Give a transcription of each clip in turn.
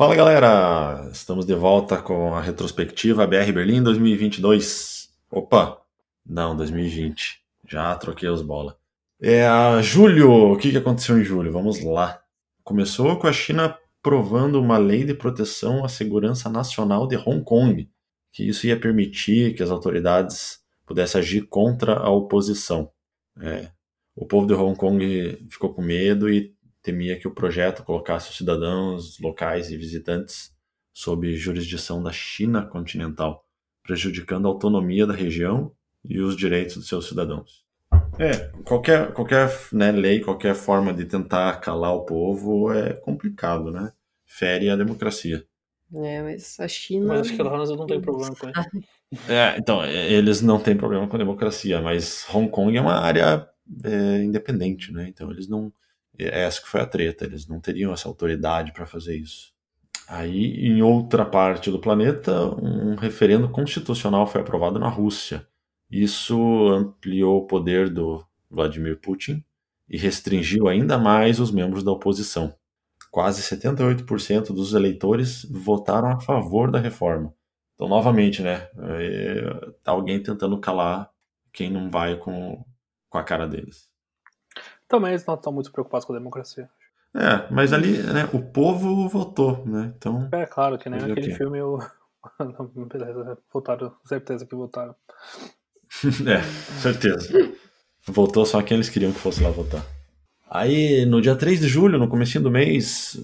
Fala galera, estamos de volta com a retrospectiva BR Berlim 2022. Opa, não, 2020. Já troquei os bola. É julho. O que, aconteceu em julho? Vamos lá. Começou com a China provando uma lei de proteção à segurança nacional de Hong Kong, que isso ia permitir que as autoridades pudessem agir contra a oposição. É, o povo de Hong Kong ficou com medo e temia que o projeto colocasse os cidadãos locais e visitantes sob jurisdição da China continental, prejudicando a autonomia da região e os direitos dos seus cidadãos. É, qualquer, qualquer né, lei, qualquer forma de tentar calar o povo é complicado, né? Fere a democracia. É, mas a China. Mas acho que a não tem problema com isso. É, então, eles não têm problema com a democracia, mas Hong Kong é uma área é, independente, né? Então eles não. Essa que foi a treta, eles não teriam essa autoridade para fazer isso. Aí, em outra parte do planeta, um referendo constitucional foi aprovado na Rússia isso ampliou o poder do Vladimir Putin e restringiu ainda mais os membros da oposição. Quase 78% dos eleitores votaram a favor da reforma. Então, novamente, né, é, tá alguém tentando calar quem não vai com, com a cara deles. Também eles não estão muito preocupados com a democracia. É, mas ali, né, o povo votou, né? Então. É claro que nem aquele filme o beleza, votaram, certeza que votaram. é, certeza. Voltou só quem eles queriam que fosse lá votar. Aí, no dia 3 de julho, no começo do mês,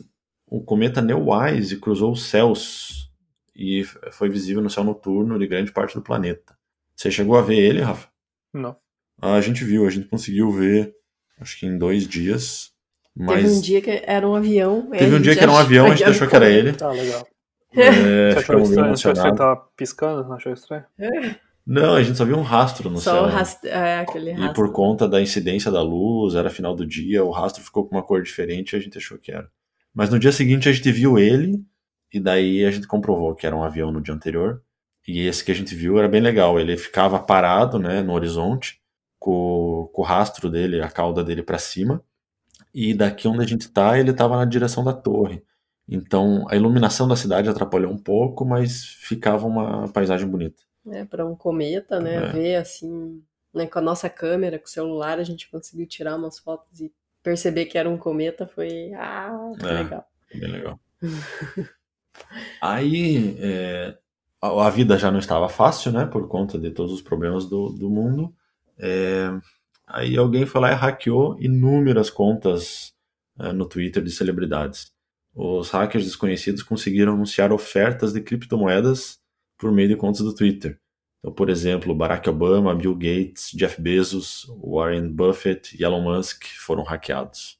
o cometa Neowise cruzou os céus e foi visível no céu noturno de grande parte do planeta. Você chegou a ver ele, Rafa? Não. Ah, a gente viu, a gente conseguiu ver, acho que em dois dias. Mas... Teve um dia que era um avião. Teve um dia que era um avião, a gente achou que era ele. Tá, legal. É, Você achou estranho? Você tava piscando? Não achou estranho? É. Não, a gente só viu um rastro no Só céu. o rastro, é, aquele rastro. E por conta da incidência da luz, era final do dia, o rastro ficou com uma cor diferente e a gente achou que era. Mas no dia seguinte a gente viu ele, e daí a gente comprovou que era um avião no dia anterior. E esse que a gente viu era bem legal. Ele ficava parado né, no horizonte, com, com o rastro dele, a cauda dele para cima. E daqui onde a gente tá, ele estava na direção da torre. Então a iluminação da cidade atrapalhou um pouco, mas ficava uma paisagem bonita né, para um cometa, né, É. ver assim, né, com a nossa câmera, com o celular, a gente conseguiu tirar umas fotos e perceber que era um cometa, foi, ah, que É. legal. Bem legal. Aí é, a, a vida já não estava fácil, né? Por conta de todos os problemas do, do mundo. É, aí alguém foi lá e hackeou inúmeras contas é, no Twitter de celebridades. Os hackers desconhecidos conseguiram anunciar ofertas de criptomoedas por meio de contas do Twitter. Então, por exemplo, Barack Obama, Bill Gates, Jeff Bezos, Warren Buffett e Elon Musk foram hackeados.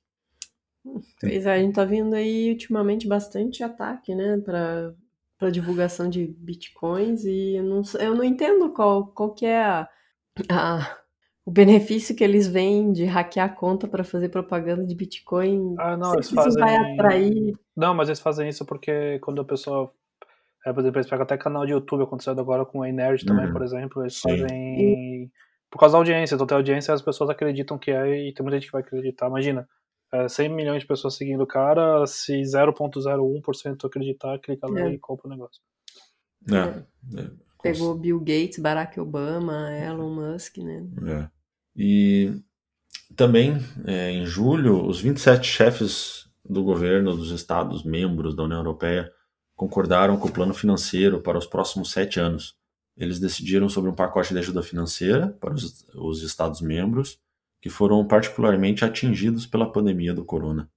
Pois é, a gente tá vendo aí ultimamente bastante ataque, né, para para divulgação de bitcoins e eu não, eu não entendo qual, qual que é a, a- o benefício que eles veem de hackear a conta para fazer propaganda de bitcoin. Ah, não, eles que isso fazem. vai atrair. Não, mas eles fazem isso porque quando a pessoa. É, por exemplo, eles pegam até canal de YouTube, aconteceu agora com a Nerd também, Uhum. por exemplo. Eles Sim. fazem. Por causa da audiência. Então tem audiência as pessoas acreditam que é e tem muita gente que vai acreditar. Imagina, é, 100 milhões de pessoas seguindo o cara, se 0,01% acreditar, clica lá É. e compra o negócio. É, é, Pegou Bill Gates, Barack Obama, Elon Musk, né? É. E também, é, em julho, os 27 chefes do governo dos estados membros da União Europeia concordaram com o plano financeiro para os próximos sete anos. Eles decidiram sobre um pacote de ajuda financeira para os, os estados membros que foram particularmente atingidos pela pandemia do corona.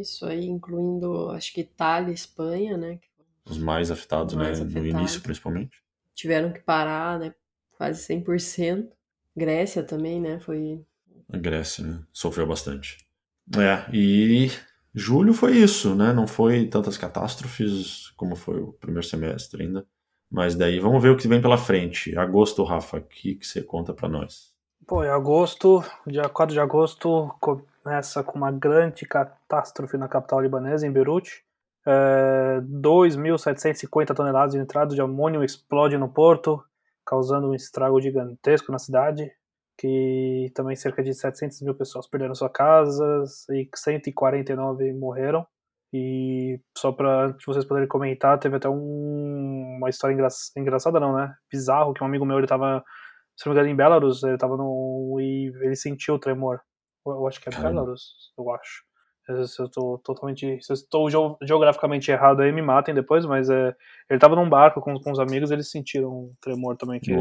Isso aí, incluindo, acho que Itália e Espanha, né? Os mais afetados, Os mais né, no afetados. início principalmente. Tiveram que parar, né? Quase 100%. Grécia também, né? Foi. A Grécia né, sofreu bastante. É, e julho foi isso, né? Não foi tantas catástrofes como foi o primeiro semestre ainda, Mas daí vamos ver o que vem pela frente. Agosto, Rafa, o que, que você conta para nós? Pô, em agosto, dia 4 de agosto, começa com uma grande catástrofe na capital libanesa, em Beirute. É, 2.750 toneladas de nitrato de amônio explode no porto, causando um estrago gigantesco na cidade, que também cerca de 700 mil pessoas perderam suas casas e 149 morreram. E só para vocês poderem comentar, teve até um, uma história engra, engraçada, não, né? Bizarro, que um amigo meu, ele tava, se não me engano, em Belarus, ele tava no. e ele sentiu o tremor. Eu, eu acho que é Caramba. Belarus, eu acho. Se eu tô totalmente. Se eu estou geograficamente errado aí, me matem depois, mas é, ele tava num barco com, com os amigos eles sentiram um tremor também. Que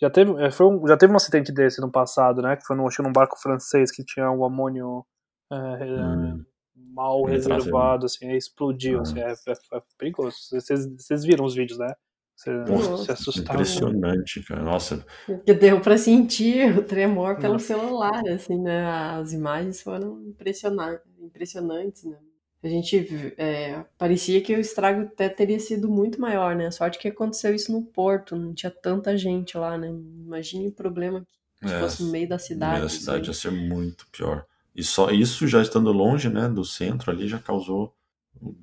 já teve, é, foi um, já teve um acidente desse no passado, né? Que foi no, acho, num barco francês que tinha um amônio. É, hum mal reservado, assim, explodiu, ah. assim, é, é, é perigoso. Vocês, vocês viram os vídeos, né? Você Nossa, se assustaram. Impressionante, cara. Nossa. Que deu para sentir o tremor pelo Nossa. celular, assim, né? As imagens foram impressionantes, impressionantes né? A gente é, parecia que o estrago até teria sido muito maior, né? A sorte que aconteceu isso no porto, não tinha tanta gente lá, né? Imagine o problema que é, fosse no meio da cidade. No meio da cidade ia ser muito pior. E só isso já estando longe, né, do centro ali já causou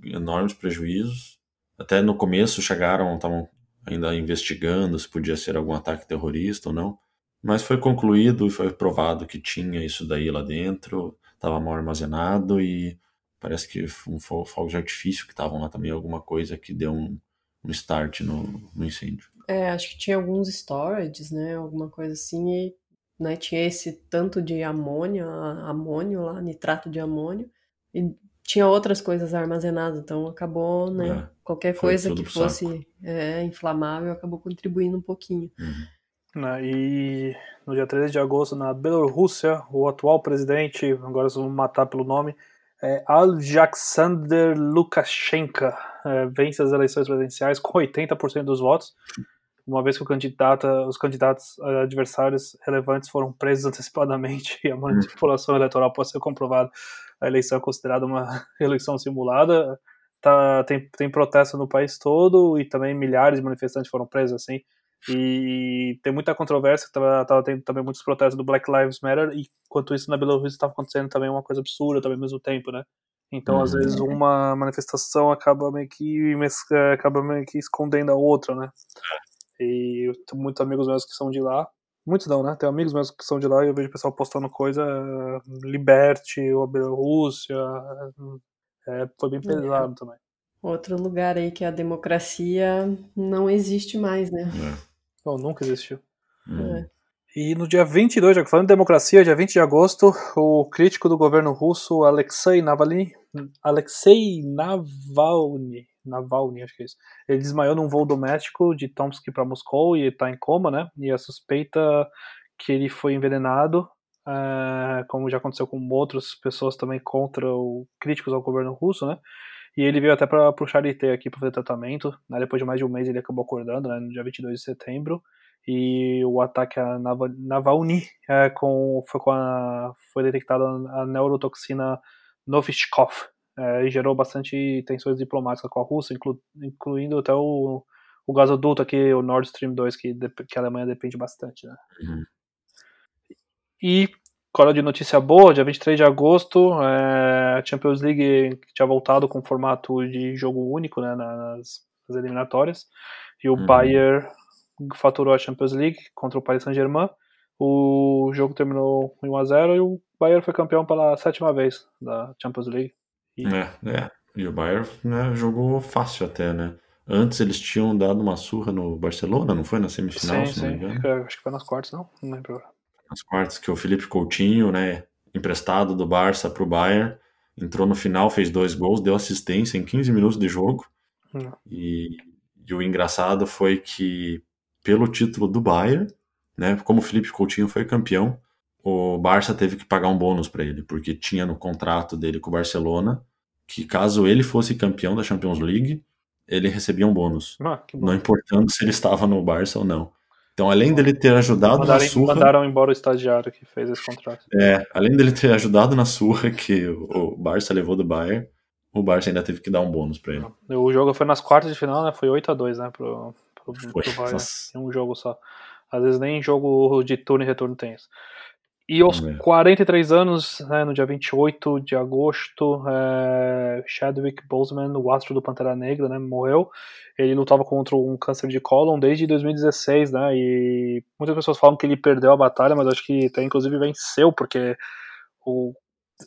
enormes prejuízos. Até no começo chegaram, estavam ainda investigando se podia ser algum ataque terrorista ou não. Mas foi concluído e foi provado que tinha isso daí lá dentro, estava mal armazenado e parece que um fogo de artifício que estavam lá também, alguma coisa que deu um, um start no, no incêndio. É, acho que tinha alguns storages, né, alguma coisa assim, e né? Tinha esse tanto de amônio, amônio lá, nitrato de amônio, e tinha outras coisas armazenadas, então acabou, né? É, qualquer coisa que fosse é, inflamável acabou contribuindo um pouquinho. Uhum. Né, e no dia 13 de agosto, na Bielorrússia, o atual presidente, agora vamos matar pelo nome, é Alexander Lukashenko, é, vence as eleições presidenciais com 80% dos votos uma vez que os candidatos eh, adversários relevantes foram presos antecipadamente e a manipulação eleitoral pode ser comprovada, a eleição é considerada uma eleição simulada. Tá, tem, tem protesto no país todo e também milhares de manifestantes foram presos assim. E tem muita controvérsia, tava, tava tendo também muitos protestos do Black Lives Matter, e enquanto isso na Bielorrússia estava acontecendo também uma coisa absurda também ao mesmo tempo, né? Então, às vezes, uhum. uma manifestação acaba meio que acaba meio que escondendo a outra, né? E tenho muitos amigos meus que são de lá. Muitos não, né? Tem amigos meus que são de lá e eu vejo o pessoal postando coisa, liberte, ou a Bielorrússia. É, foi bem é. pesado é. também. Outro lugar aí que a democracia não existe mais, né? É. Não, nunca existiu. É. E no dia 22, já falando de democracia, dia 20 de agosto, o crítico do governo russo Alexei Navalny, Alexei Navalny, Navalny, acho que é isso. Ele desmaiou num voo doméstico de Tomsk para Moscou e está em coma, né? E a suspeita que ele foi envenenado, é, como já aconteceu com outras pessoas também contra o críticos ao governo russo, né? E ele veio até para o Charité aqui para fazer tratamento. Né? Depois de mais de um mês ele acabou acordando, né? No dia 22 de setembro. E o ataque a Navalny é, com, foi, com a, foi detectada a neurotoxina Novichkov, é, e gerou bastante tensões diplomáticas com a Rússia, inclu, incluindo até o, o gasoduto aqui, o Nord Stream 2, que, que a Alemanha depende bastante. Né? Uhum. E, cola de notícia boa, dia 23 de agosto, é, a Champions League tinha voltado com formato de jogo único né, nas, nas eliminatórias, e o uhum. Bayern faturou a Champions League contra o Paris Saint-Germain. O jogo terminou em 1x0 e o Bayern foi campeão pela sétima vez da Champions League. E... É, é. E o Bayern né, jogou fácil até, né? Antes eles tinham dado uma surra no Barcelona, não foi? Na semifinal, sim, se não sim. me engano. Acho que foi nas quartas, não? Não lembro. Nas quartas, que o Felipe Coutinho, né, emprestado do Barça pro Bayern, entrou no final, fez dois gols, deu assistência em 15 minutos de jogo. E, e, o engraçado foi que, pelo título do Bayern, né, como o Felipe Coutinho foi campeão, o Barça teve que pagar um bônus para ele, porque tinha no contrato dele com o Barcelona que caso ele fosse campeão da Champions League, ele recebia um bônus. Ah, não importando se ele estava no Barça ou não. Então, além dele ter ajudado mandaram, na surra... Mandaram embora o estagiário que fez esse contrato. É, além dele ter ajudado na surra que o Barça levou do Bayern, o Barça ainda teve que dar um bônus para ele. O jogo foi nas quartas de final, né? Foi 8 a 2 né? Pro, Foi. Tu vai Nossa. em um jogo só. Às vezes nem jogo de turno e retorno tem isso. E aos É. 43 anos, né, no dia 28 de agosto, é, Chadwick Boseman, o astro do Pantera Negra, né, morreu. Ele lutava contra um câncer de cólon desde 2016, né, e muitas pessoas falam que ele perdeu a batalha, mas acho que até inclusive venceu, porque o,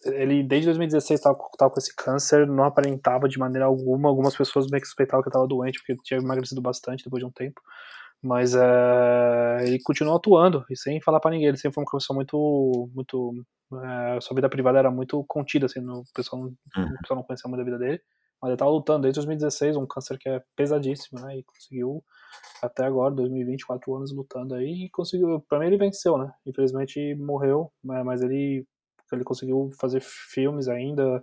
ele desde 2016 estava com esse câncer, não aparentava de maneira alguma. Algumas pessoas meio que suspeitavam que estava doente, porque tinha emagrecido bastante depois de um tempo. Mas é, ele continuou atuando e sem falar pra ninguém. Ele sempre foi uma pessoa muito. muito é, sua vida privada era muito contida, assim, no, o, pessoal, não- Uhum. pessoal não conhecia muito a vida dele. Mas ele tava lutando desde 2016, um câncer que é pesadíssimo, né? E conseguiu até agora, 2020, quatro anos lutando aí e conseguiu. Pra mim ele venceu, né? Infelizmente morreu, né, mas ele, ele conseguiu fazer filmes ainda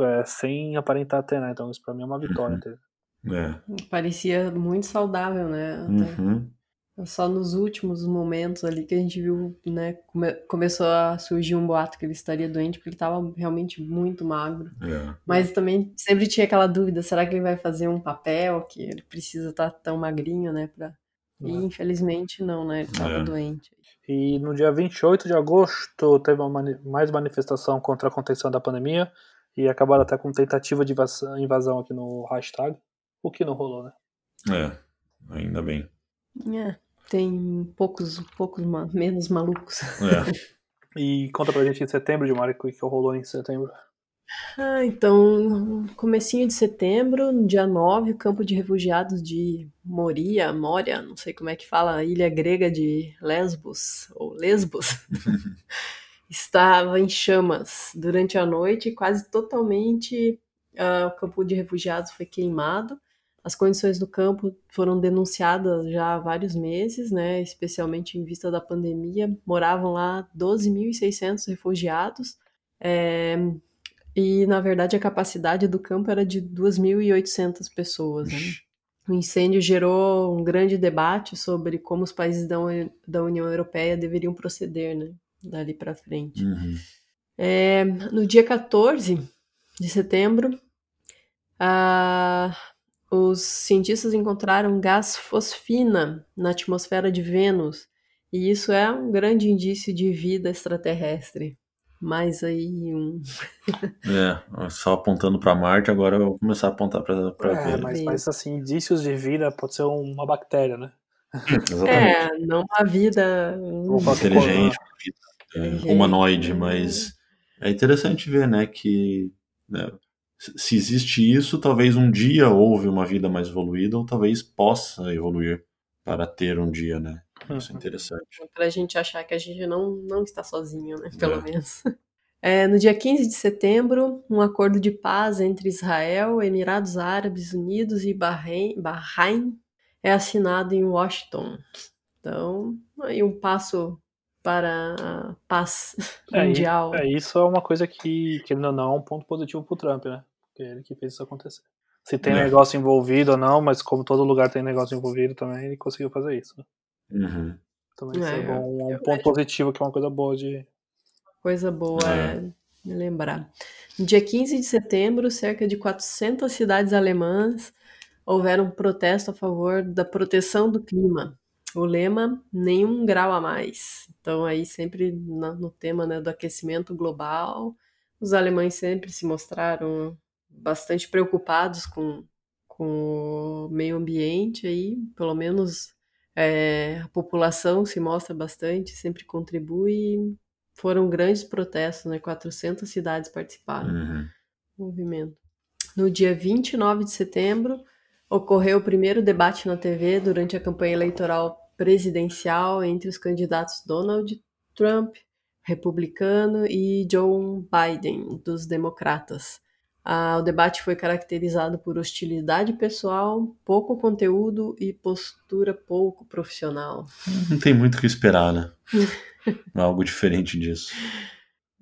é, sem aparentar ter, né? Então isso pra mim é uma vitória. Uhum. É. Parecia muito saudável, né? Uhum. Só nos últimos momentos ali que a gente viu, né? come- começou a surgir um boato que ele estaria doente, porque ele estava realmente muito magro. É. Mas também sempre tinha aquela dúvida: será que ele vai fazer um papel que ele precisa estar tão magrinho, né? Pra... E É. infelizmente não, né? Ele estava É. doente. E no dia 28 de agosto teve uma mani- mais manifestação contra a contenção da pandemia e acabaram até com tentativa de invasão, invasão aqui no hashtag, o que não rolou, né? É. Ainda bem. É, tem poucos, poucos ma- menos malucos. É. E conta pra gente em setembro, de Mário, o que rolou em setembro. Ah, então, comecinho de setembro, no dia 9, o campo de refugiados de Moria, Moria, não sei como é que fala, a ilha grega de Lesbos, ou Lesbos, estava em chamas durante a noite, quase totalmente ah, o campo de refugiados foi queimado. As condições do campo foram denunciadas já há vários meses, né, especialmente em vista da pandemia. Moravam lá 12.600 refugiados. É, e, na verdade, a capacidade do campo era de 2.800 pessoas. Né? O incêndio gerou um grande debate sobre como os países da, da União Europeia deveriam proceder né? dali para frente. Uhum. É, no dia 14 de setembro, ah, os cientistas encontraram gás fosfina na atmosfera de Vênus, e isso é um grande indício de vida extraterrestre. Mais aí um. É. Só apontando pra Marte, agora eu vou começar a apontar pra, pra É, ver. mas, mas assim, indícios de vida pode ser uma bactéria, né? Exatamente. É, não uma vida. um- Vamos falar que inteligente, é, Inteligente. humanoide, mas é interessante ver, né, que né, se existe isso, talvez um dia houve uma vida mais evoluída, ou talvez possa evoluir para ter um dia, né? Isso é Uhum. interessante. Pra gente achar que a gente não, não está sozinho, né? Pelo É. menos. É, no dia 15 de setembro, um acordo de paz entre Israel, Emirados Árabes Unidos e Bahrein, Bahrein é assinado em Washington. Então, aí um passo para a paz É, mundial. É, isso é uma coisa que, que não é um ponto positivo pro Trump, né? Porque é ele que fez isso acontecer. Se tem É. negócio envolvido ou não, mas como todo lugar tem negócio envolvido também, ele conseguiu fazer isso. Né? Uhum. Também isso é, É, bom, um ponto positivo, que é uma coisa boa de. Coisa boa É. é me lembrar. No dia 15 de setembro, cerca de 400 cidades alemãs houveram um protesto a favor da proteção do clima. O lema, nenhum grau a mais. Então, aí sempre na- no tema né, do aquecimento global, os alemães sempre se mostraram bastante preocupados com, com o meio ambiente aí, pelo menos é, a população se mostra bastante, sempre contribui. Foram grandes protestos, né? 400 cidades participaram Uhum. do movimento. No dia 29 de setembro, ocorreu o primeiro debate na TV durante a campanha eleitoral presidencial entre os candidatos Donald Trump, republicano, e Joe Biden, dos democratas. Ah, o debate foi caracterizado por hostilidade pessoal, pouco conteúdo e postura pouco profissional. Não tem muito o que esperar, né? Algo diferente disso.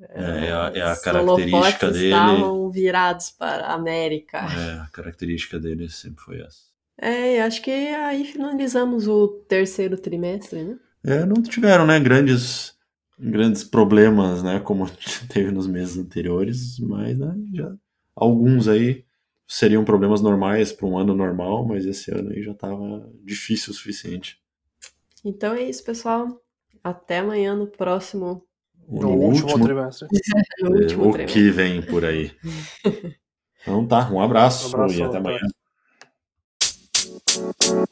É, é a, é a Os característica dele. estavam virados para a América. É, a característica dele sempre foi essa. É, acho que aí finalizamos o terceiro trimestre, né? É, não tiveram, né, grandes, grandes problemas, né, como teve nos meses anteriores, mas né, já alguns aí. seriam problemas normais para um ano normal, mas esse ano aí já estava difícil o suficiente. Então é isso, pessoal. Até amanhã no próximo. No, no último, último trimestre. o que vem por aí. Então tá, um abraço, um abraço e até amanhã. You.